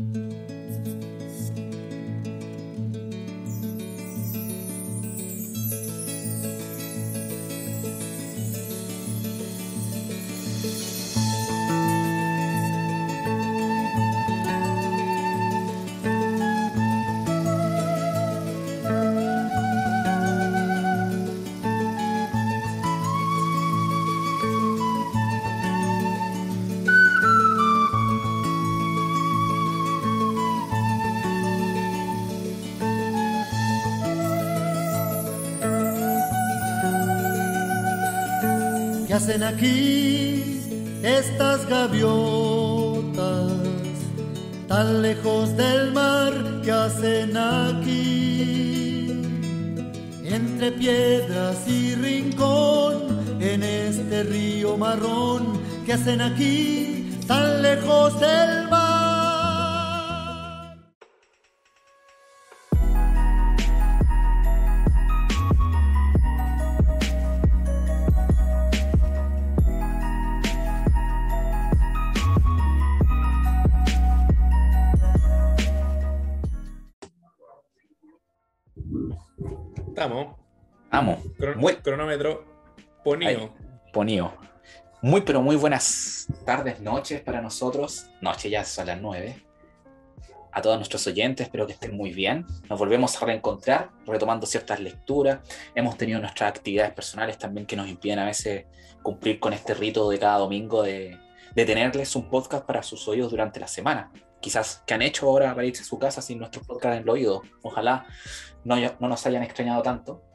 ¿Qué hacen aquí estas gaviotas? Tan lejos del mar, ¿qué hacen aquí? Entre piedras y rincón, en este río marrón, ¿qué hacen aquí? Tan lejos del mar. Cronómetro ponío. Ponío. Muy, pero muy buenas tardes, noches para nosotros. Noche ya son las nueve. A todos nuestros oyentes, espero que estén muy bien. Nos volvemos a reencontrar, retomando ciertas lecturas. Hemos tenido nuestras actividades personales también que nos impiden a veces cumplir con este rito de cada domingo de, de tenerles un podcast para sus oídos durante la semana. Quizás que han hecho ahora para irse a su casa sin nuestro podcast en el oído. Ojalá no, no nos hayan extrañado tanto.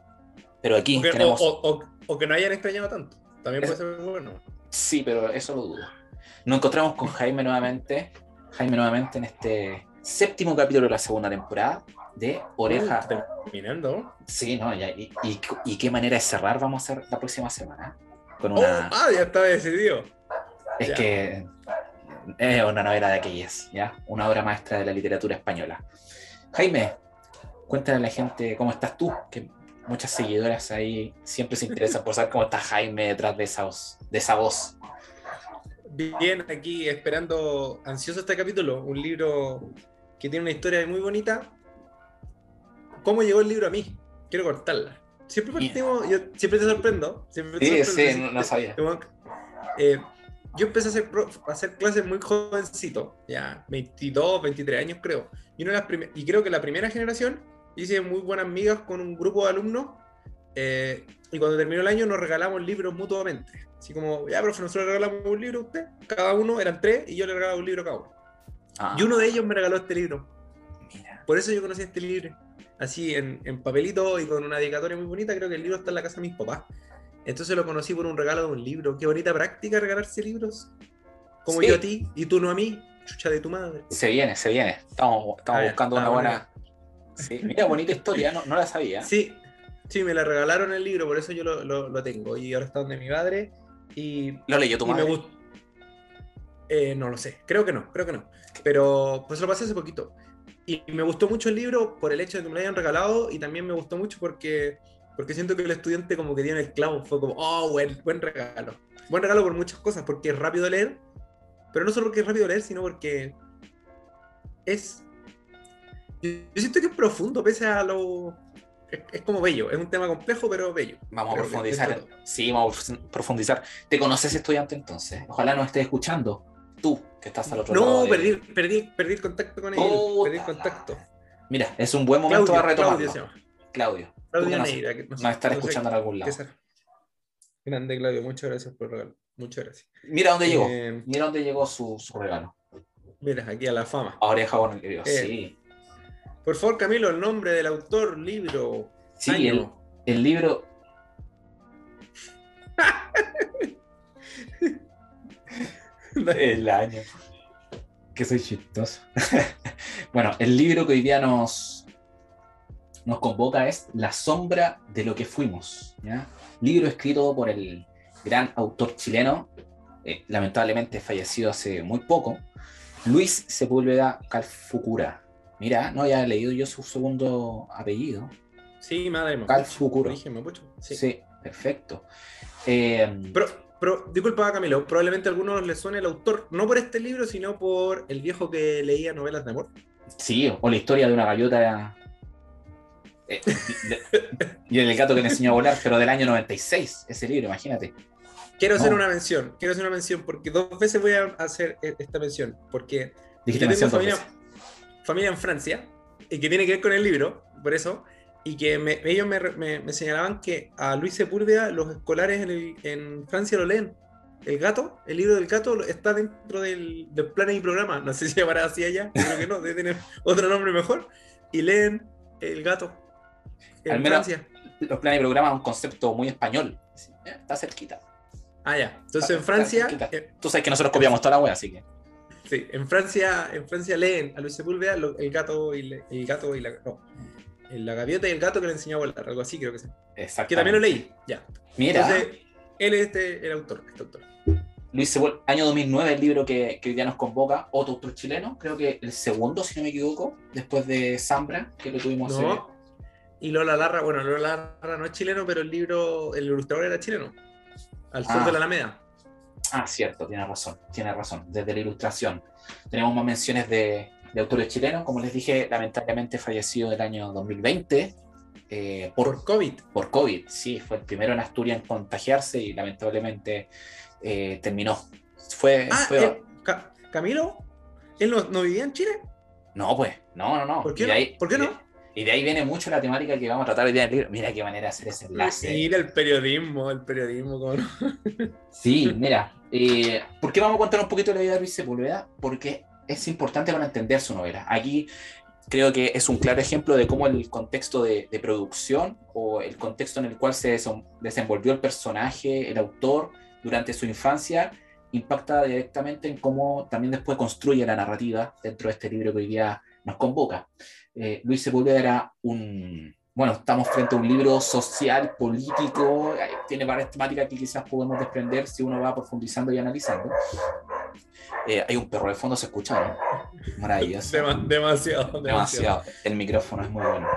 Pero aquí O que, tenemos... o- o- o- o que no hayan extrañado tanto. También Es- puede ser bueno. Sí, pero eso lo dudo. Nos encontramos con Jaime nuevamente. Jaime nuevamente en este séptimo capítulo de la segunda temporada de Oreja. Terminando. Sí, no, ya, y, y- y qué manera de cerrar vamos a hacer la próxima semana. Con Oh, una. ah, ya está decidido. es ya. que es una novela de aquellas, ¿ya? Una obra maestra de la literatura española. Jaime, cuéntale a la gente cómo estás tú, que muchas seguidoras ahí siempre se interesan por saber cómo está Jaime detrás de esa voz. De esa voz. Bien, aquí esperando ansioso este capítulo. Un libro que tiene una historia muy bonita. ¿Cómo llegó el libro a mí? Quiero cortarla. Siempre partimos, yo siempre te sorprendo. Siempre te Sí, sorprendo. sí, no- no sabía. Eh, yo empecé a hacer, a hacer clases muy jovencito, ya 22, 23 años creo. Y, una de las y creo que la primera generación hice muy buenas amigas con un grupo de alumnos. eh, y cuando terminó el año nos regalamos libros mutuamente. Así como, ya, profe, nosotros le regalamos un libro a usted. Cada uno eran tres y yo le regalaba un libro a cada uno. Ah, Y uno de ellos me regaló este libro. mira. Por eso yo conocí este libro. Así en, en papelito y con una dedicatoria muy bonita. Creo que el libro está en la casa de mis papás. Entonces lo conocí por un regalo de un libro. Qué bonita práctica regalarse libros. Como Sí. yo a ti y tú no a mí. Chucha de tu madre. Se viene, se viene. Estamos, estamos buscando una buena. Sí, mira, bonita historia, no, no la sabía. Sí, sí, me la regalaron el libro, por eso yo lo, lo- lo tengo. Y ahora está donde mi madre. Y, ¿Lo leyó tu me madre? gustó. Eh, no lo sé, creo que no, creo que no. Pero pues lo pasé hace poquito. Y me gustó mucho el libro por el hecho de que me lo hayan regalado y también me gustó mucho porque, porque siento que el estudiante como que dio en el clavo. Fue como, oh, buen, buen regalo. Buen regalo por muchas cosas, porque es rápido leer. Pero no solo porque es rápido leer, sino porque es... Yo, siento que es profundo, pese a lo... Es, es como bello, es un tema complejo, pero bello. Vamos a profundizar. Sí, vamos a profundizar. ¿Te conoces estudiante entonces? Ojalá nos estés escuchando. Tú, que estás al otro lado. No, de- perdí, perdí, el contacto con él. Puta perdí el contacto. Mira, es un buen momento Claudio, para retomarlo. Claudio se llama. Claudio. que nos, Neira. nos no escuchando en algún lado. Grande, Claudio. Muchas gracias por el regalo. Muchas gracias. Mira dónde llegó. Eh, Mira dónde llegó su, su regalo. mira, aquí a la fama. Con el libro. Eh, Sí. Por favor, Camilo, el nombre del autor, libro. Sí, año. el, el libro. el año. Que soy chistoso. bueno, el libro que hoy día nos, nos convoca es La sombra de lo que fuimos. ¿ya? Libro escrito por el gran autor chileno, eh, lamentablemente fallecido hace muy poco, Luis Sepúlveda Calfucura. Mira, no había leído yo su segundo apellido. Sí, madre mía. Mapucho. Sí. Sí, perfecto. Eh, Pro- Pero, disculpa, Camilo, probablemente a algunos les suene el autor, no por este libro, sino por el viejo que leía novelas de amor. Sí, o la historia de una gaviota. eh, de- y el gato que le enseñó a volar, pero del año 96, ese libro, imagínate. Quiero hacer una mención, quiero hacer una mención, porque dos veces voy a hacer e- esta mención, porque Dijiste mención dos veces. Familia en Francia, y que tiene que ver con el libro, por eso, y que me- ellos me, me- me señalaban que a Luis Sepúlveda los escolares en, el- en Francia lo leen. El gato, el libro del gato está dentro del, del plan y programa. No sé si llamará así allá, creo que no, debe tener otro nombre mejor. Y leen el gato en Al menos- Francia. Los planes y programas es un concepto muy español. Está cerquita. Ah, ya. Entonces en Francia, eh, Tú sabes que nosotros copiamos toda la wea, así que. Sí, en Francia, en Francia leen a Luis Sepúlveda lo- el gato y le- el gato y la no, la gaviota y el gato que le enseñó a volar, algo así creo que sí. Exacto. Que también lo leí, ya. Mira, Entonces, él es este, el autor, este autor. Luis Sepúlveda, año 2009, el libro que, que día nos convoca, otro autor chileno, creo que el segundo, si no me equivoco, después de Zambra, que lo tuvimos. No. Y Lola Larra, bueno, Lola Larra no es chileno, pero el libro, el ilustrador era chileno. Al sur Ah. de la Alameda. Ah, cierto, tiene razón, tiene razón, desde la ilustración. Tenemos más menciones de, de autores chilenos, como les dije, lamentablemente fallecido el año 2020 eh, por, COVID. por COVID, sí, fue el primero en Asturias en contagiarse y lamentablemente eh, terminó. Fue, Ah, fue- eh, Ca- Camilo, ¿él no, no vivía en Chile? No, pues, no, no, no. ¿Por qué Y no? ahí- ¿Por qué y de- no? Y de ahí viene mucho la temática que vamos a tratar hoy día en el libro. Mira qué manera de hacer ese enlace. Mira el periodismo, el periodismo. cómo no. Sí, mira, eh, ¿por qué vamos a contar un poquito de la vida de Luis Sepúlveda? Porque es importante para entender su novela. Aquí creo que es un claro ejemplo de cómo el contexto de, producción o el contexto en el cual se desen- desenvolvió el personaje, el autor, durante su infancia, impacta directamente en cómo también después construye la narrativa dentro de este libro que hoy día nos convoca. Eh, Luis Sepúlveda era un... Bueno, estamos frente a un libro social, político, eh, tiene varias temáticas que quizás podemos desprender si uno va profundizando y analizando. Eh, hay un perro de fondo, se escucha, ¿no? Maravilloso. Dema- demasiado, demasiado. Demasiado. El micrófono es muy bueno.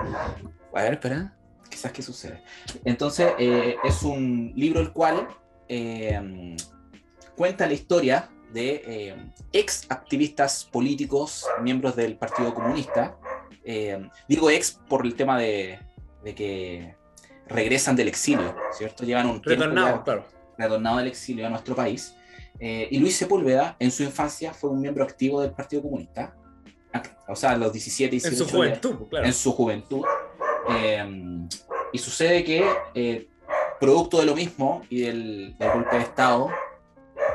A ver, espera. Quizás qué sucede. Entonces, eh, es un libro el cual eh, cuenta la historia de eh, ex activistas políticos, miembros del Partido Comunista. Eh, digo ex por el tema de, de que regresan del exilio, ¿cierto? Llevan un tiempo Retornado, ya- claro. retornado del exilio a nuestro país. Eh, y Luis Sepúlveda, en su infancia, fue un miembro activo del Partido Comunista. O sea, a los 17, En 18 su juventud, claro. en su juventud. Eh, y sucede que, eh, producto de lo mismo y del, del golpe de Estado,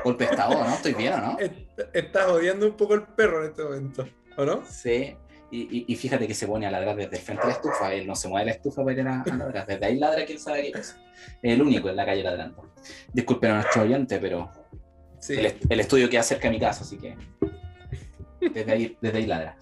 golpe de Estado, ¿no? ¿Estoy bien o no? Est- Estás odiando un poco el perro en este momento, ¿o no? Sí. Y, y- y fíjate que se pone a ladrar desde el frente de la estufa. Él no se mueve de la estufa para ir a, a ladrar. Desde ahí ladra, quién sabe qué es. El único en la calle ladrando. Disculpen a nuestro oyente, pero Sí. el, el estudio queda cerca de mi casa, así que desde ahí, desde ahí ladra.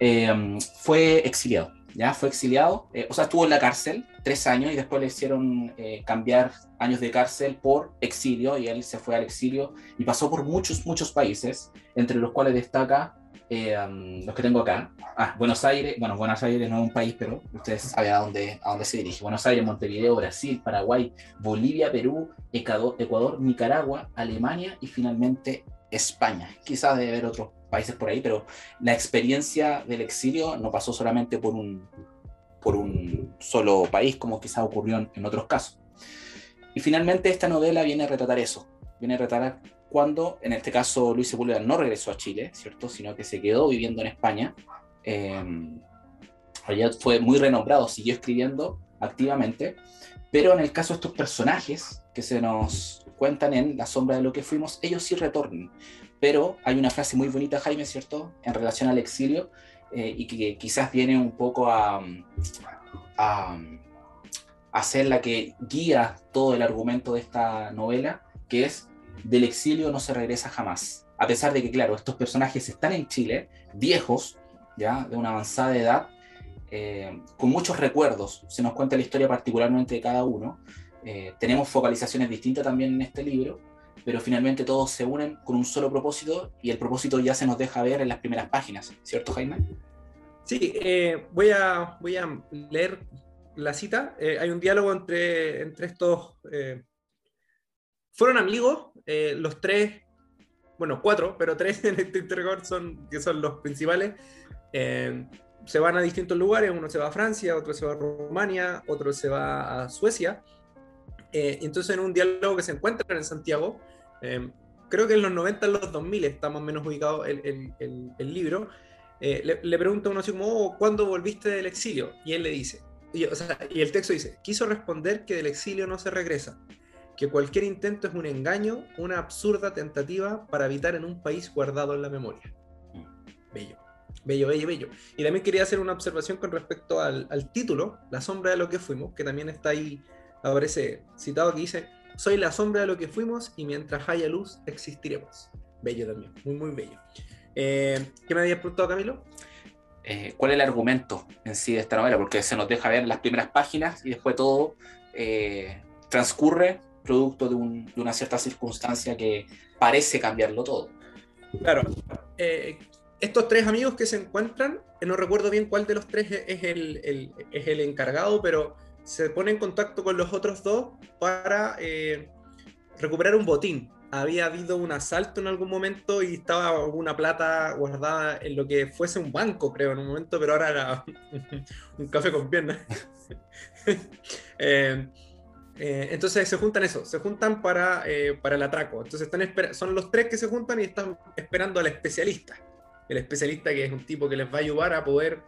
Eh, fue exiliado, ¿ya? Fue exiliado, eh, o sea, estuvo en la cárcel tres años y después le hicieron eh, cambiar años de cárcel por exilio y él se fue al exilio y pasó por muchos, muchos países, entre los cuales destaca eh, um, los que tengo acá. Ah, Buenos Aires, bueno, Buenos Aires no es un país, pero ustedes saben a dónde, a dónde se dirige. Buenos Aires, Montevideo, Brasil, Paraguay, Bolivia, Perú, Ecuador, Ecuador, Nicaragua, Alemania y finalmente España. Quizás debe haber otros países por ahí, pero la experiencia del exilio no pasó solamente por un, por un solo país, como quizás ocurrió en, en otros casos. Y finalmente esta novela viene a retratar eso, viene a retratar cuando, en este caso, Luis Sepúlveda no regresó a Chile, ¿cierto? Sino que se quedó viviendo en España. Eh, allá fue muy renombrado, siguió escribiendo activamente, pero en el caso de estos personajes que se nos cuentan en La sombra de lo que fuimos, ellos sí retornan. Pero hay una frase muy bonita, Jaime, ¿cierto? En relación al exilio, eh, y que quizás viene un poco a, a, a ser la que guía todo el argumento de esta novela, que es del exilio no se regresa jamás. A pesar de que, claro, estos personajes están en Chile, viejos, ya, de una avanzada edad, eh, con muchos recuerdos. Se nos cuenta la historia particularmente de cada uno. Eh, tenemos focalizaciones distintas también en este libro, pero finalmente todos se unen con un solo propósito y el propósito ya se nos deja ver en las primeras páginas, ¿cierto, Jaime? Sí, eh, voy, a, voy a leer la cita. Hay un diálogo entre, entre estos, fueron amigos, eh, los tres, bueno, cuatro, pero tres en este interrogador son, que son los principales. Eh, se van a distintos lugares, uno se va a Francia, otro se va a Rumania, otro se va a Suecia. Eh, entonces en un diálogo que se encuentran en Santiago, creo que en los 90, en los 2000 está más o menos ubicado el, el, libro, le, pregunta uno así como, oh, ¿cuándo volviste del exilio? Y él le dice, y, y el texto dice, quiso responder que del exilio no se regresa, que cualquier intento es un engaño, una absurda tentativa para habitar en un país guardado en la memoria. Bello, bello, bello, bello. Y también quería hacer una observación con respecto al, título, La sombra de lo que fuimos, que también está ahí, aparece citado que dice, soy la sombra de lo que fuimos y mientras haya luz existiremos. Bello también, muy, muy bello. Eh, ¿Qué me habías preguntado, Camilo? Eh, cuál es el argumento en sí de esta novela, porque se nos deja ver las primeras páginas y después todo eh, transcurre producto de, una cierta circunstancia que parece cambiarlo todo. Claro. Eh, estos tres amigos que se encuentran, no recuerdo bien cuál de los tres es el, es el encargado, pero se pone en contacto con los otros dos para recuperar un botín había habido un asalto en algún momento y estaba alguna plata guardada en lo que fuese un banco, creo, en un momento, pero ahora era un café con piernas. Eh, eh, entonces se juntan eso, se juntan para, eh, para el atraco. Entonces están son los tres que se juntan y están esperando al especialista. El especialista que es un tipo que les va a ayudar a poder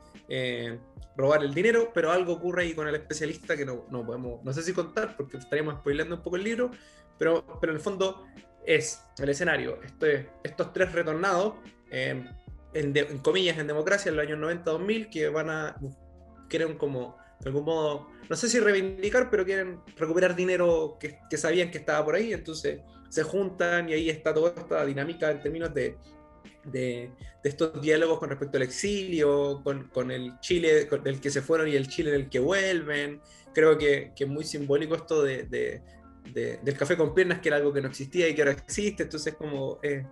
robar el dinero, pero algo ocurre ahí con el especialista que no, no podemos, no sé si contar porque estaríamos spoilando un poco el libro, pero, pero en el fondo es el escenario, este, estos tres retornados, em, en, comillas, en democracia, en los años 90-2000, que van a, quieren como, de algún modo, no sé si reivindicar, pero quieren recuperar dinero que, que sabían que estaba por ahí, entonces se juntan y ahí está toda esta dinámica en términos de, de, de, estos diálogos con respecto al exilio, con, con el Chile del que se fueron y el Chile del que vuelven. Creo que, que es muy simbólico esto de, del café con piernas, que era algo que no existía y que ahora existe. Entonces, como eh,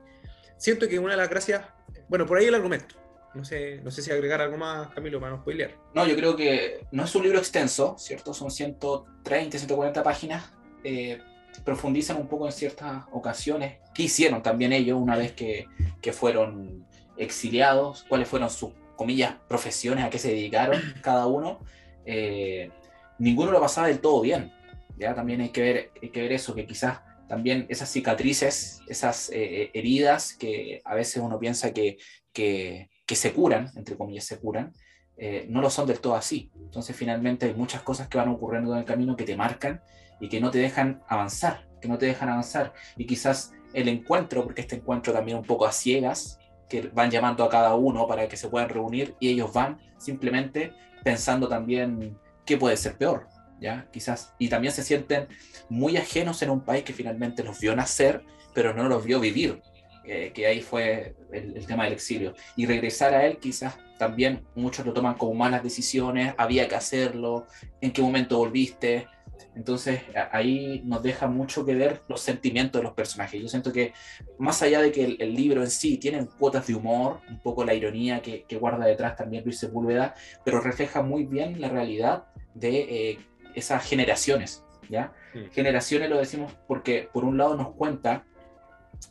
siento que una de las gracias, bueno, por ahí el argumento. No sé, no sé si agregar algo más, Camilo, para no spoilear. No, yo creo que no es un libro extenso, ¿cierto? Son 130, 140 páginas. Eh, profundizan un poco en ciertas ocasiones. ¿Qué hicieron también ellos una vez que, que fueron exiliados? ¿Cuáles fueron sus, comillas, profesiones? ¿A qué se dedicaron cada uno? Eh, ninguno lo pasaba del todo bien. ¿ya? También hay que, ver, hay que ver eso, que quizás también esas cicatrices, esas eh, heridas que a veces uno piensa que, que, se curan, entre comillas se curan, eh, no lo son del todo así. Entonces finalmente hay muchas cosas que van ocurriendo en el camino que te marcan y que no te dejan avanzar, que no te dejan avanzar. Y quizás el encuentro, porque este encuentro también un poco a ciegas, que van llamando a cada uno para que se puedan reunir y ellos van simplemente pensando también qué puede ser peor. ¿ya? Quizás, y también se sienten muy ajenos en un país que finalmente los vio nacer, pero no los vio vivir, que ahí fue el, tema del exilio. Y regresar a él quizás también muchos lo toman como malas decisiones, había que hacerlo, en qué momento volviste. Entonces ahí nos deja mucho que ver los sentimientos de los personajes. Yo siento que más allá de que el, libro en sí tiene cuotas de humor, un poco la ironía que, guarda detrás también Luis Sepúlveda, pero refleja muy bien la realidad de eh, esas generaciones, ¿ya? Mm. Generaciones lo decimos porque por un lado nos cuenta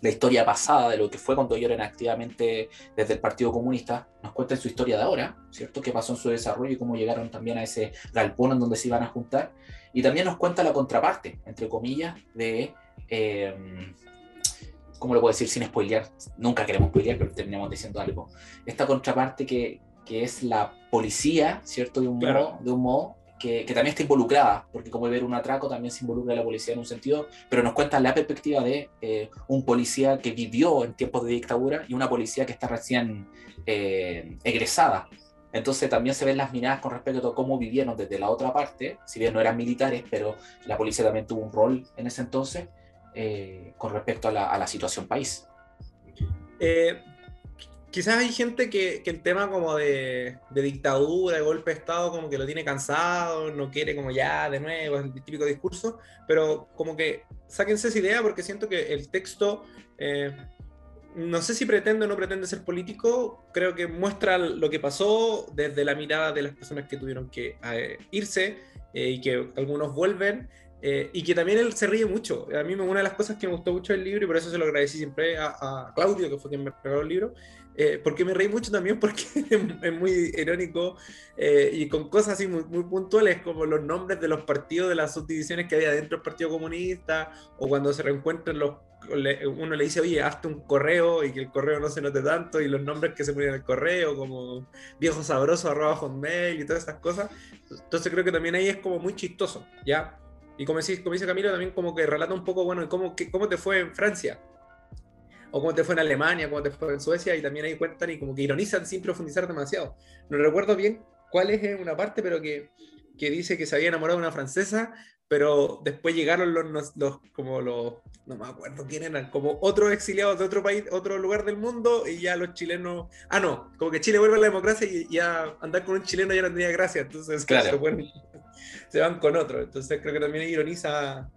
la historia pasada de lo que fue cuando ellos eran activamente desde el Partido Comunista, nos cuenta su historia de ahora, ¿cierto? Qué pasó en su desarrollo y cómo llegaron también a ese galpón en donde se iban a juntar. Y también nos cuenta la contraparte, entre comillas, de... Eh, ¿Cómo lo puedo decir sin spoilear? Nunca queremos spoilear, pero terminamos diciendo algo. Esta contraparte que, que es la policía, ¿cierto? De un, modo, de un modo que, también está involucrada, porque como ver un atraco también se involucra la policía en un sentido, pero nos cuenta la perspectiva de eh, un policía que vivió en tiempos de dictadura y una policía que está recién eh, egresada. Entonces también se ven las miradas con respecto a cómo vivieron desde la otra parte, si bien no eran militares, pero la policía también tuvo un rol en ese entonces eh, con respecto a la, a la situación país. Quizás hay gente que, el tema como de, dictadura, de golpe de Estado, como que lo tiene cansado, no quiere como ya de nuevo, el típico discurso, pero como que sáquense esa idea porque siento que el texto, eh, no sé si pretende o no pretende ser político, creo que muestra lo que pasó desde la mirada de las personas que tuvieron que eh, irse eh, y que algunos vuelven. eh, y que también él se ríe mucho. A mí una de las cosas que me gustó mucho del libro, y por eso se lo agradecí siempre a, Claudio, que fue quien me regaló el libro, eh, porque me reí mucho también porque es muy irónico eh, y con cosas así muy, muy, puntuales como los nombres de los partidos, de las subdivisiones que había dentro del Partido Comunista, o cuando se reencuentran los... uno le dice, oye, hazte un correo y que el correo no se note tanto, y los nombres que se ponen en el correo, como viejo sabroso, arroba hotmail y todas esas cosas. Entonces creo que también ahí es como muy chistoso, ¿ya? Y como, dice, como dice Camilo, también como que relata un poco, bueno, cómo, cómo te fue en Francia, o cómo te fue en Alemania, cómo te fue en Suecia, y también ahí cuentan y como que ironizan sin profundizar demasiado. No recuerdo bien cuál es una parte, pero que, que dice que se había enamorado de una francesa, pero después llegaron los, los, como los, no me acuerdo quién eran, como otros exiliados de otro país, otro lugar del mundo, y ya los chilenos, ah no, como que Chile vuelve a la democracia y ya andar con un chileno ya no tenía gracia, entonces claro se van con otro. Entonces creo que también ironiza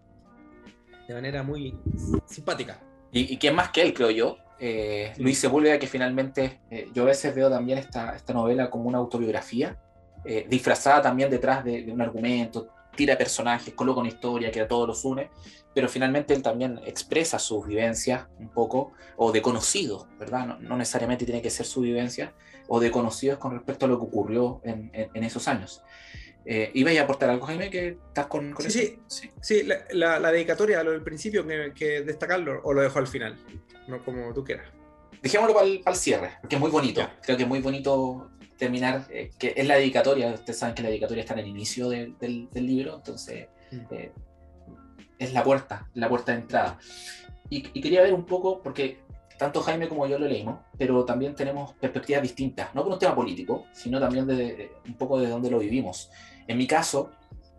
de manera muy simpática. ¿Y, quién más que él, creo yo? Eh, Luis Sepúlveda, que finalmente eh, yo a veces veo también esta, esta novela como una autobiografía, eh, disfrazada también detrás de, un argumento, tira personajes, coloca una historia que a todos los une, pero finalmente él también expresa sus vivencias un poco, o de conocidos, ¿verdad? No, no, necesariamente tiene que ser su vivencia, o de conocidos con respecto a lo que ocurrió en, en, en esos años. Eh, ¿Ibas a aportar algo, Jaime, que estás con, sí, Sí, sí, sí la, la, dedicatoria, lo del principio, que, que, destacarlo, o lo dejo al final, no como tú quieras. Dejémoslo para el, cierre, porque es muy bonito. Creo que es muy bonito terminar, eh, que es la dedicatoria, ustedes saben que la dedicatoria está en el inicio del, del, libro, entonces mm. eh, es la puerta, la puerta de entrada. Y, y, quería ver un poco, porque tanto Jaime como yo lo leímos, pero también tenemos perspectivas distintas, no con un tema político, sino también de, un poco de dónde lo vivimos. En mi caso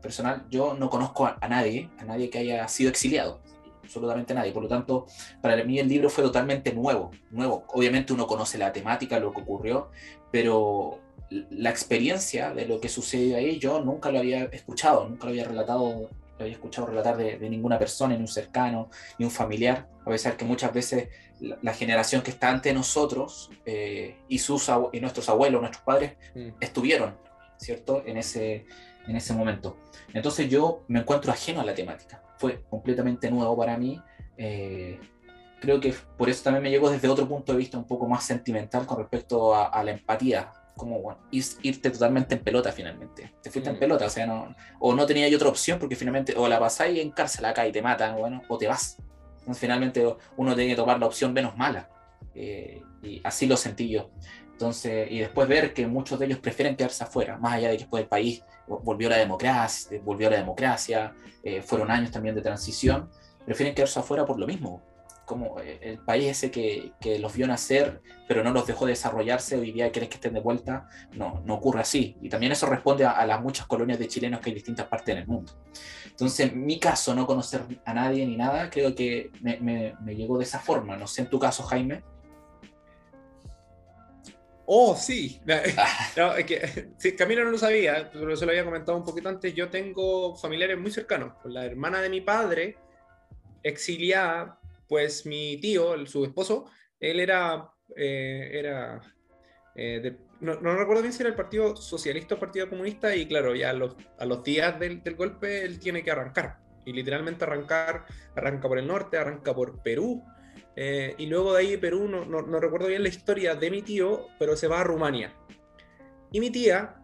personal, yo no conozco a, nadie, a nadie que haya sido exiliado, absolutamente nadie. Por lo tanto, para mí el libro fue totalmente nuevo, nuevo. Obviamente uno conoce la temática, lo que ocurrió, pero la experiencia de lo que sucedió ahí yo nunca lo había escuchado, nunca lo había relatado, lo había escuchado relatar de, ninguna persona, ni un cercano, ni un familiar, a pesar que muchas veces la, generación que está ante nosotros eh, y, sus, y nuestros abuelos, nuestros padres, mm. estuvieron ¿cierto? En ese, en ese momento. Entonces yo me encuentro ajeno a la temática. Fue completamente nuevo para mí. Eh, creo que por eso también me llegó desde otro punto de vista un poco más sentimental con respecto a, la empatía. Como bueno, irte totalmente en pelota finalmente. Te fuiste en mm. pelota, o sea, no, o no tenía otra opción porque finalmente o la pasáis en cárcel acá y te matan, bueno, o te vas. Entonces finalmente uno tiene que tomar la opción menos mala. Eh, y así lo sentí yo. Entonces, y después ver que muchos de ellos prefieren quedarse afuera, más allá de que después el país volvió a la democracia, volvió a la democracia, eh, fueron años también de transición, prefieren quedarse afuera por lo mismo. Como eh, el país ese que, que, los vio nacer, pero no los dejó desarrollarse, hoy día querés que estén de vuelta, no, no ocurre así. Y también eso responde a, las muchas colonias de chilenos que hay en distintas partes del mundo. Entonces, en mi caso, no conocer a nadie ni nada, creo que me, me, me llegó de esa forma. No sé en tu caso, Jaime. Oh, sí. No, es que, sí, Camilo no lo sabía, pero se lo había comentado un poquito antes. Yo tengo familiares muy cercanos. La hermana de mi padre, exiliada, pues mi tío, su esposo, él era. Eh, era eh, no, no, recuerdo bien si era el Partido Socialista o Partido Comunista, y claro, ya a los, a los días del, del golpe él tiene que arrancar. Y literalmente arrancar, arranca por el norte, arranca por Perú, eh, y luego de ahí Perú, no, no, recuerdo bien la historia de mi tío, pero se va a Rumania. Y mi tía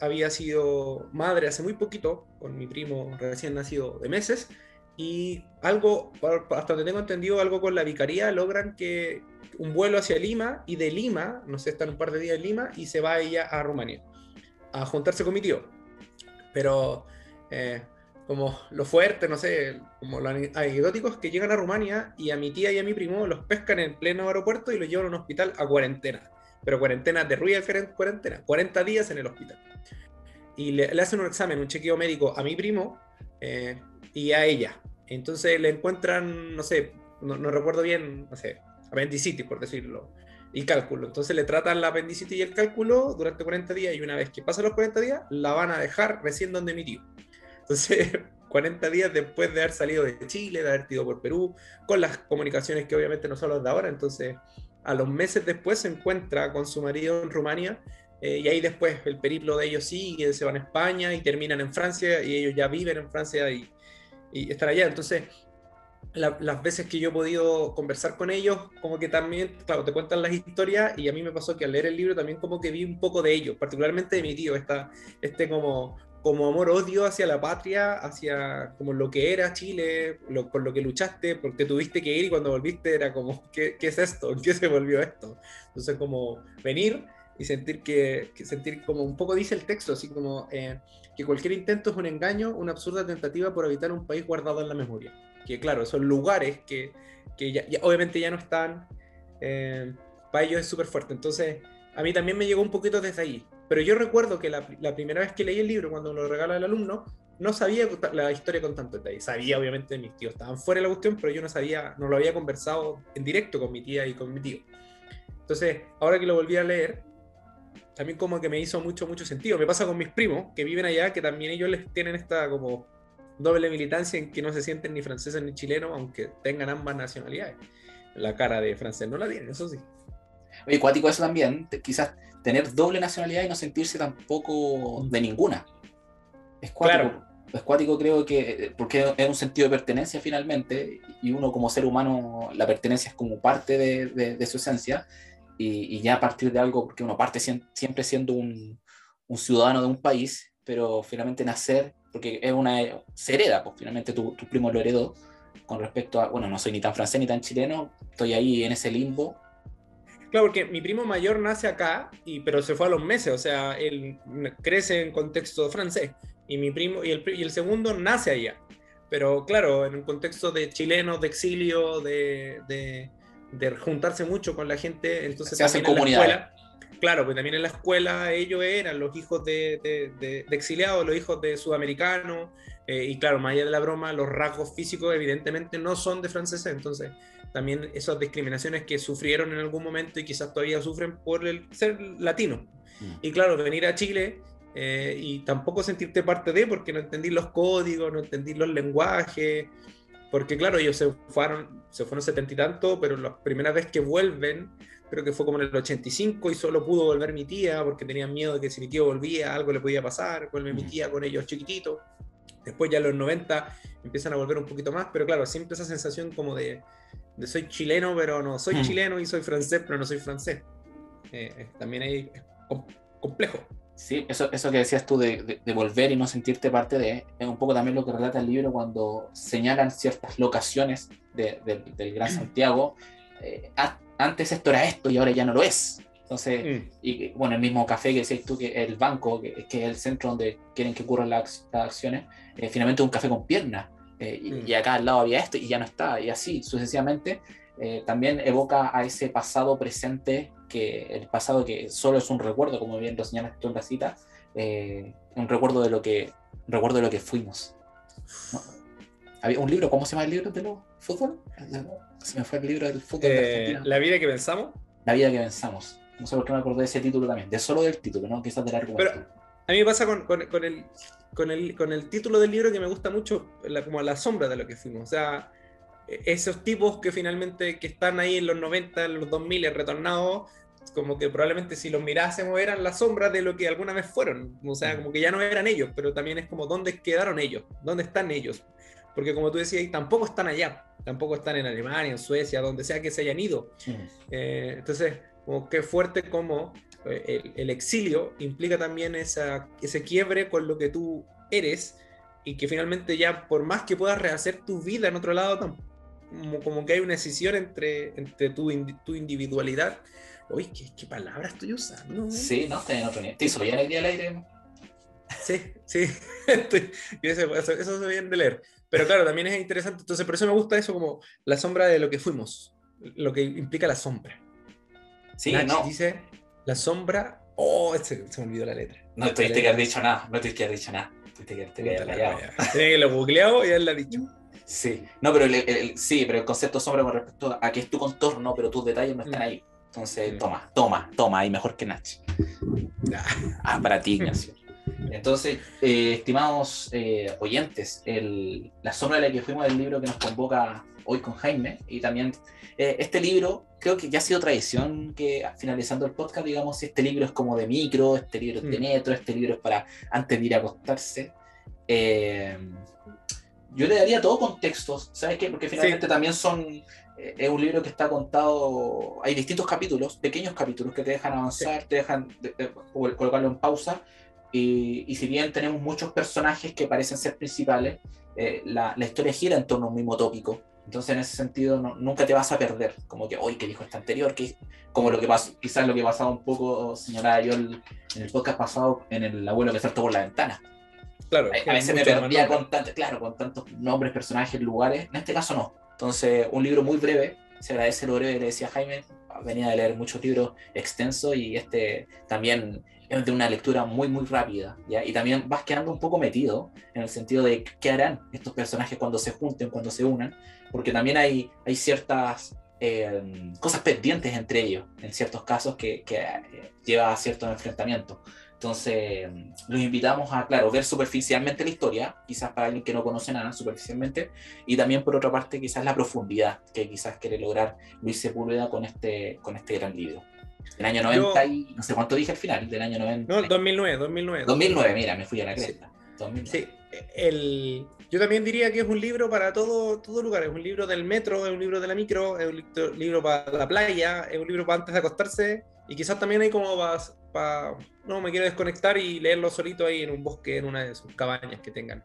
había sido madre hace muy poquito, con mi primo recién nacido de meses, y algo, hasta donde tengo entendido, algo con la vicaría logran que un vuelo hacia Lima y de Lima, no sé, están un par de días en Lima y se va ella a Rumania a juntarse con mi tío. Pero eh, como lo fuerte, no sé, como los anecdóticos que llegan a Rumania y a mi tía y a mi primo los pescan en pleno aeropuerto y los llevan a un hospital a cuarentena. Pero cuarentena de ruido cuarentena, 40 días en el hospital. Y le, hacen un examen, un chequeo médico a mi primo eh, y a ella. Entonces le encuentran, no sé, no, recuerdo bien, no sé, apendicitis, por decirlo, y cálculo. Entonces le tratan la apendicitis y el cálculo durante 40 días y una vez que pasan los 40 días, la van a dejar recién donde mi tío. Entonces, 40 días después de haber salido de Chile, de haber ido por Perú, con las comunicaciones que obviamente no son las de ahora, entonces a los meses después se encuentra con su marido en Rumania eh, y ahí después el periplo de ellos sigue, se van a España y terminan en Francia y ellos ya viven en Francia y, y estar allá. Entonces, las veces que yo he podido conversar con ellos, como que también, claro, te cuentan las historias y a mí me pasó que al leer el libro también como que vi un poco de ellos, particularmente de mi tío, esta, este como, como amor-odio hacia la patria, hacia como lo que era Chile, lo, por lo que luchaste, porque tuviste que ir y cuando volviste era como, ¿qué, qué es esto? ¿Qué se volvió esto? Entonces como venir y sentir que, sentir como un poco dice el texto, así como eh, que cualquier intento es un engaño, una absurda tentativa por evitar un país guardado en la memoria que claro, son lugares que, que ya, obviamente ya no están, eh, para ellos es súper fuerte. Entonces, a mí también me llegó un poquito desde ahí. Pero yo recuerdo que la, primera vez que leí el libro, cuando me lo regala el alumno, no sabía la historia con tanto detalle. Sabía, obviamente, mis tíos estaban fuera de la cuestión, pero yo no sabía, no lo había conversado en directo con mi tía y con mi tío. Entonces, ahora que lo volví a leer, también como que me hizo mucho, mucho sentido. Me pasa con mis primos que viven allá, que también ellos les tienen esta como doble militancia en que no se sienten ni franceses ni chilenos, aunque tengan ambas nacionalidades. La cara de francés no la tienen, eso sí. Oye, cuático eso también, quizás tener doble nacionalidad y no sentirse tampoco de ninguna. Es cuático. Es cuático creo que, porque es un sentido de pertenencia finalmente, y uno como ser humano, la pertenencia es como parte de, su esencia, y, ya a partir de algo, porque uno parte siempre siendo un, un ciudadano de un país, pero finalmente nacer porque es una se hereda, pues finalmente tu, tu, primo lo heredó con respecto a, bueno, no soy ni tan francés ni tan chileno, estoy ahí en ese limbo. Claro, porque mi primo mayor nace acá, y, pero se fue a los meses, o sea, él crece en contexto francés, y mi primo, y el, y el segundo nace allá. Pero claro, en un contexto de chilenos, de exilio, de, de, de juntarse mucho con la gente, entonces se hacen comunidad Claro, pues también en la escuela ellos eran los hijos de, exiliados, los hijos de sudamericanos, eh, y claro, más allá de la broma, los rasgos físicos evidentemente no son de franceses, entonces también esas discriminaciones que sufrieron en algún momento y quizás todavía sufren por el ser latino. Mm. Y claro, venir a Chile eh, y tampoco sentirte parte de, porque no entendí los códigos, no entendí los lenguajes, porque claro, ellos se fueron, se fueron setenta y tanto, pero la primera vez que vuelven creo que fue como en el 85 y solo pudo volver mi tía porque tenían miedo de que si mi tío volvía algo le podía pasar, vuelve mi tía con ellos chiquititos. Después ya en los 90 empiezan a volver un poquito más, pero claro, siempre esa sensación como de, de soy chileno, pero no soy chileno y soy francés, pero no soy francés. Eh, eh, también hay, es complejo. Sí, eso, eso que decías tú de, de, volver y no sentirte parte de, es un poco también lo que relata el libro cuando señalan ciertas locaciones de, del Gran Santiago. Eh, antes esto era esto y ahora ya no lo es. Entonces, mm. y bueno, el mismo café que decías tú, que el banco, que, es el centro donde quieren que ocurran las, acciones, eh, finalmente es un café con piernas. Eh, mm. y, acá al lado había esto y ya no está, y así sucesivamente. Eh, también evoca a ese pasado presente, que el pasado que solo es un recuerdo, como bien lo señalas tú en la cita, un recuerdo de lo que, recuerdo de lo que fuimos. Había un libro, ¿cómo se llama el libro de los fútbol? Se me fue el libro del fútbol. Eh, la vida que pensamos. La vida que pensamos. No sé por qué me acordé de ese título también, de solo del título, ¿no? Quizás del argumento. Pero a mí me pasa con, con, con, el, con, el, con el título del libro que me gusta mucho, la, como a la sombra de lo que fuimos. O sea, e, esos tipos que finalmente que están ahí en los 90, en los 2000 retornados, como que probablemente si los mirásemos eran la sombra de lo que alguna vez fueron. O sea, como que ya no eran ellos, pero también es como dónde quedaron ellos, dónde están ellos. Porque como tú decías, tampoco están allá tampoco están en Alemania, en Suecia, donde sea que se hayan ido. Eh, entonces, como qué fuerte como eh, el, exilio implica también esa, ese quiebre con lo que tú eres y que finalmente ya por más que puedas rehacer tu vida en otro lado, como, como que hay una decisión entre, entre tu, tu individualidad. Uy, ¿qué, ¿qué, palabra estoy usando? Sí, no, está en otro nivel. ¿Te hizo bien el día al aire? Sí, sí. eso, eso se viene de leer. Pero claro, también es interesante. Entonces, por eso me gusta eso como la sombra de lo que fuimos, lo que implica la sombra. Sí, no. dice la sombra. Oh, se, se me olvidó la letra. No tuviste que haber dicho nada, no tuviste que haber dicho nada. Tuviste que haber callado. Que lo googleado y él lo ha dicho. Sí, no, pero el, sí, pero el concepto sombra con respecto a que es tu contorno, pero tus detalles no están mm. ahí. Entonces, mm. toma, toma, toma, ahí mejor que Nach. Ah, para ti, Ignacio. Entonces, eh, estimados eh, oyentes, la sombra de la que fuimos del libro que nos convoca hoy con Jaime, y también eh, este libro, creo que ya ha sido tradición que finalizando el podcast, digamos, este libro es como de micro, este libro es de mm. metro, este libro es para antes de ir a acostarse. yo le daría todo contexto, ¿sabes qué? Porque finalmente también son, eh, es un libro que está contado, hay distintos capítulos, pequeños capítulos que te dejan avanzar, te dejan colocarlo en pausa, y, y, si bien tenemos muchos personajes que parecen ser principales, eh, la, la, historia gira en torno a un mismo tópico. Entonces, en ese sentido, nunca te vas a perder. Como que, hoy, ¿qué dijo este anterior? que Como lo que pasó, quizás lo que pasaba un poco, señalaba yo en el podcast pasado, en el abuelo que saltó por la ventana. Claro. A, a veces me perdía con, tanto, claro, con tantos nombres, personajes, lugares. En este caso, no. Entonces, un libro muy breve. Se agradece lo breve, le decía Jaime. Venía de leer muchos libros extensos y este también es de una lectura muy, muy rápida. Y también vas quedando un poco metido en el sentido de qué harán estos personajes cuando se junten, cuando se unan, porque también hay, hay ciertas eh, cosas pendientes entre ellos, en ciertos casos, que, que eh, lleva a ciertos enfrentamientos. Entonces, los invitamos a, claro, ver superficialmente la historia, quizás para alguien que no conoce nada superficialmente, y también por otra parte, quizás la profundidad que quizás quiere lograr Luis Sepúlveda con este, con este gran libro. Del año 90 y no sé cuánto dije al final, del año 90. No, 2009, 2009. 2009, mira, me fui a la cresta. Sí, el, yo también diría que es un libro para todo, todo lugar. Es un libro del metro, es un libro de la micro, es un libro para la playa, es un libro para antes de acostarse. Y quizás también hay como para, no, me quiero desconectar y leerlo solito ahí en un bosque, en una de sus cabañas que tengan.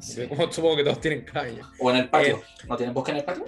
supongo que todos tienen cabañas. O en el patio. Eh, ¿No tienen bosque en el patio?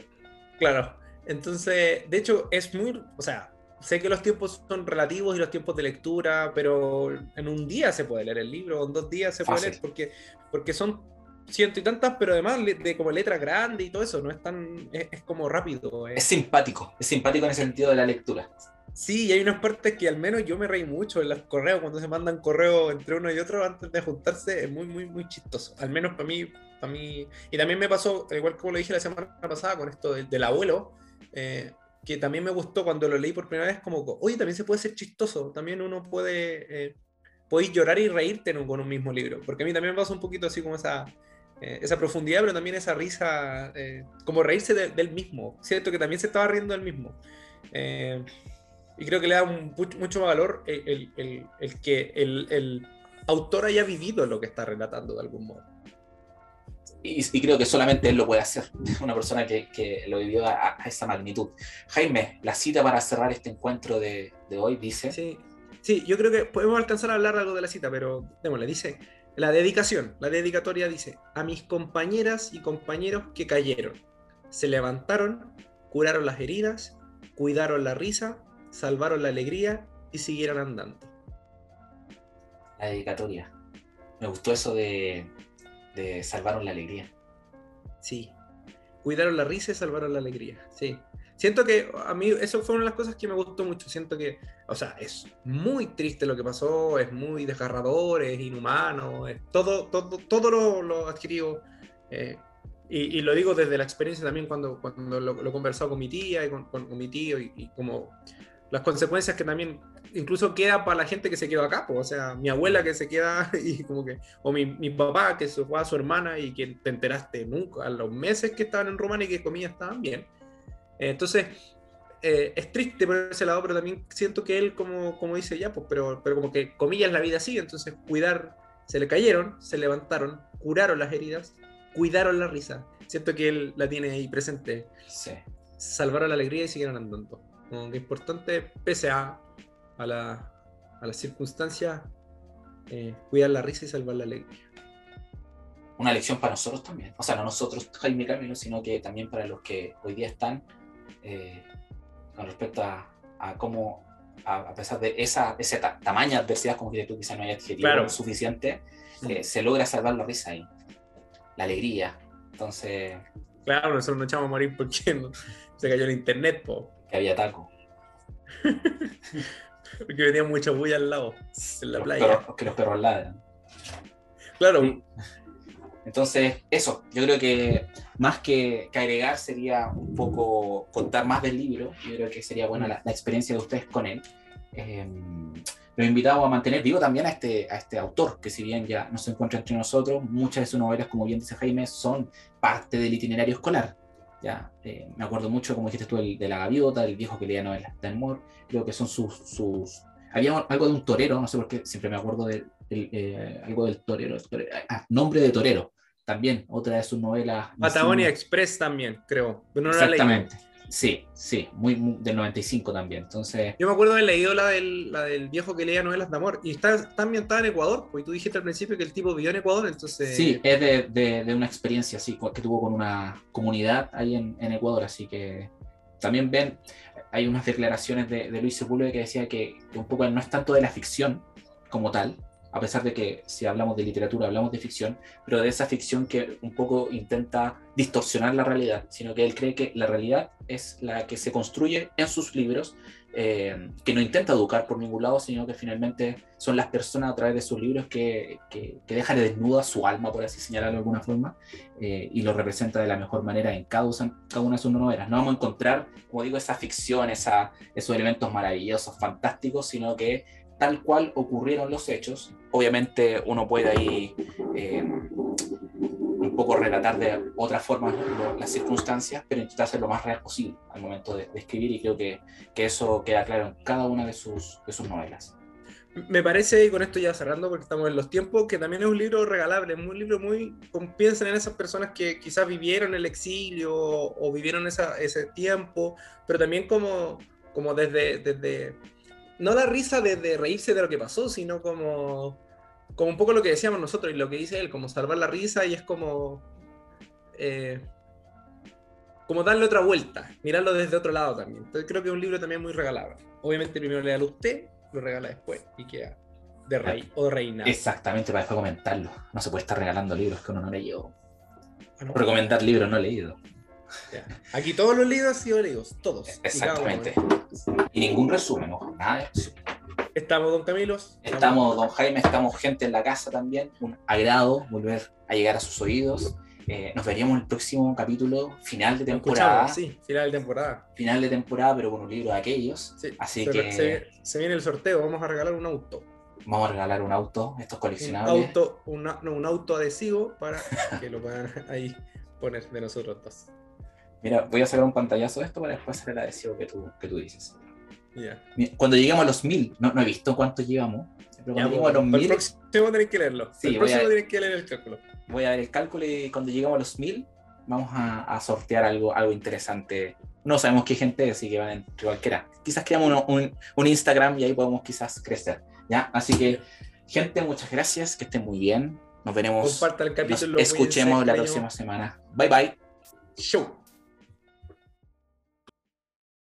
Claro. Entonces, de hecho, es muy, o sea, sé que los tiempos son relativos y los tiempos de lectura, pero en un día se puede leer el libro, en dos días se puede leer, porque, porque son ciento y tantas, pero además de como letra grande y todo eso, no es tan, es, como rápido. Es simpático, es simpático en el sentido de la lectura. Sí, y hay unas partes que al menos yo me reí mucho en los correos, cuando se mandan correos entre uno y otro antes de juntarse, es muy, muy, muy chistoso. Al menos para mí, para mí. Y también me pasó, igual como lo dije la semana pasada, con esto del, abuelo, eh, que también me gustó cuando lo leí por primera vez, como, oye, también se puede ser chistoso, también uno puede, eh, llorar y reírte con un mismo libro, porque a mí también me pasa un poquito así como esa, eh, esa profundidad, pero también esa risa, eh, como reírse del mismo, ¿cierto? Que también se estaba riendo del mismo. Eh, y creo que le da mucho valor el, el, el que el autor haya vivido lo que está relatando de algún modo. Y, creo que solamente él lo puede hacer, una persona que, que lo vivió a, esa magnitud. Jaime, la cita para cerrar este encuentro de, de, hoy dice... Sí, sí, yo creo que podemos alcanzar a hablar algo de la cita, pero démosle, dice, la dedicación, la dedicatoria dice, a mis compañeras y compañeros que cayeron, se levantaron, curaron las heridas, cuidaron la risa, salvaron la alegría y siguieron andando. La dedicatoria. Me gustó eso de de salvaron la alegría. Sí, cuidaron la risa y salvaron la alegría, sí. Siento que a mí eso fue una de las cosas que me gustó mucho. Siento que, o sea, es muy triste lo que pasó, es muy desgarrador, es inhumano, es todo, todo, todo lo, lo adquirido. Eh, y, lo digo desde la experiencia también cuando, cuando lo, he conversado con mi tía y con, con, mi tío y, y, como las consecuencias que también incluso queda para la gente que se quedó acá, pues, o sea, mi abuela que se queda y como que, o mi, mi, papá que se fue a su hermana y que te enteraste nunca, a los meses que estaban en Rumania y que comía estaban bien. entonces, eh, es triste por ese lado, pero también siento que él, como, como dice ya, pues, pero, pero como que comillas la vida así, entonces cuidar, se le cayeron, se levantaron, curaron las heridas, cuidaron la risa. Siento que él la tiene ahí presente. Sí. Salvaron la alegría y siguieron andando. Como que importante, pese a a, la, a las circunstancias, eh, cuidar la risa y salvar la alegría. Una lección para nosotros también, o sea, no nosotros, Jaime Camilo, sino que también para los que hoy día están eh, con respecto a, a cómo, a, pesar de esa, esa tamaña adversidad, como que tú quizás no haya adjetivo suficiente, eh, se logra salvar la risa y la alegría. Entonces. Claro, nosotros nos echamos a morir porque se cayó el internet, po. Que había taco. Porque venía mucha bulla al lado, en la playa. que los perros ladran. Claro. Entonces, eso, yo creo que más que, agregar sería un poco contar más del libro. Yo creo que sería buena la, experiencia de ustedes con él. Eh, lo he invitado a mantener vivo también a este, a este autor, que si bien ya no se encuentra entre nosotros, muchas de sus novelas, como bien dice Jaime, son parte del itinerario escolar. Ya, eh, me acuerdo mucho, como dijiste tú, el, de la gaviota, el viejo que leía novelas de amor, creo que son sus, sus... Había algo de un torero, no sé por qué, siempre me acuerdo de, eh, algo del torero, ah, nombre de torero, también, otra de sus novelas. Patagonia Express también, creo. No Exactamente. Sí, sí, muy, del 95 también. Entonces. Yo me acuerdo de haber leído la del, la del viejo que leía novelas de amor. Y está, está ambientada en Ecuador, porque tú dijiste al principio que el tipo vivió en Ecuador, entonces. Sí, es de, de, una experiencia así, que tuvo con una comunidad ahí en, en Ecuador, así que también ven, hay unas declaraciones de, de Luis Sepúlveda que decía que, que, un poco no es tanto de la ficción como tal, a pesar de que si hablamos de literatura hablamos de ficción, pero de esa ficción que un poco intenta distorsionar la realidad, sino que él cree que la realidad es la que se construye en sus libros, eh, que no intenta educar por ningún lado, sino que finalmente son las personas a través de sus libros que, que, que dejan desnuda su alma, por así señalarlo de alguna forma, eh, y lo representa de la mejor manera en cada, cada, una de sus novelas. No vamos a encontrar, como digo, esa ficción, esa, esos elementos maravillosos, fantásticos, sino que tal cual ocurrieron los hechos. Obviamente uno puede ahí eh, un poco relatar de otra forma las circunstancias, pero intentar ser lo más real posible al momento de, escribir y creo que, que, eso queda claro en cada una de sus, de sus novelas. Me parece, y con esto ya cerrando porque estamos en los tiempos, que también es un libro regalable, es un libro muy... Piensen en esas personas que quizás vivieron el exilio o, vivieron esa, ese tiempo, pero también como, como desde, desde no la risa de, reírse de lo que pasó, sino como, como un poco lo que decíamos nosotros y lo que dice él, como salvar la risa y es como... Eh, como darle otra vuelta, mirarlo desde otro lado también. Entonces creo que es un libro también muy regalable. Obviamente primero le da usted, lo regala después y queda de rey o reina. Exactamente, para después comentarlo. No se puede estar regalando libros que uno no leyó. Recomendar libros no leídos. Aquí todos los libros han sido leídos, todos. Exactamente. Y, ningún resumen, nada Estamos, don Camilo. Estamos, don Jaime, estamos gente en la casa también. Un agrado volver a llegar a sus oídos. Eh, nos veríamos en el próximo capítulo, final de temporada. Sí, final de temporada. Final de temporada, pero con un libro de aquellos. Así que. Se, viene el sorteo, vamos a regalar un auto. Vamos a regalar un auto, estos coleccionables. Un auto, no, un auto adhesivo para que lo puedan ahí poner de nosotros dos. Mira, voy a sacar un pantallazo de esto para después hacer el adhesivo que tú, que tú dices. Cuando lleguemos a los mil, no, no he visto cuántos llevamos, pero cuando lleguemos a los mil. El próximo tenéis que leerlo. Sí, el próximo tenéis que leer el cálculo. Voy a ver el cálculo y cuando lleguemos a los mil, vamos a, a, sortear algo, algo interesante. No sabemos qué gente es, así que van entre cualquiera. Quizás creamos un, un, Instagram y ahí podemos quizás crecer. ¿ya? Así que, gente, muchas gracias, que estén muy bien. Nos veremos. Comparta el capítulo. Nos escuchemos la próxima semana. Bye bye. Show.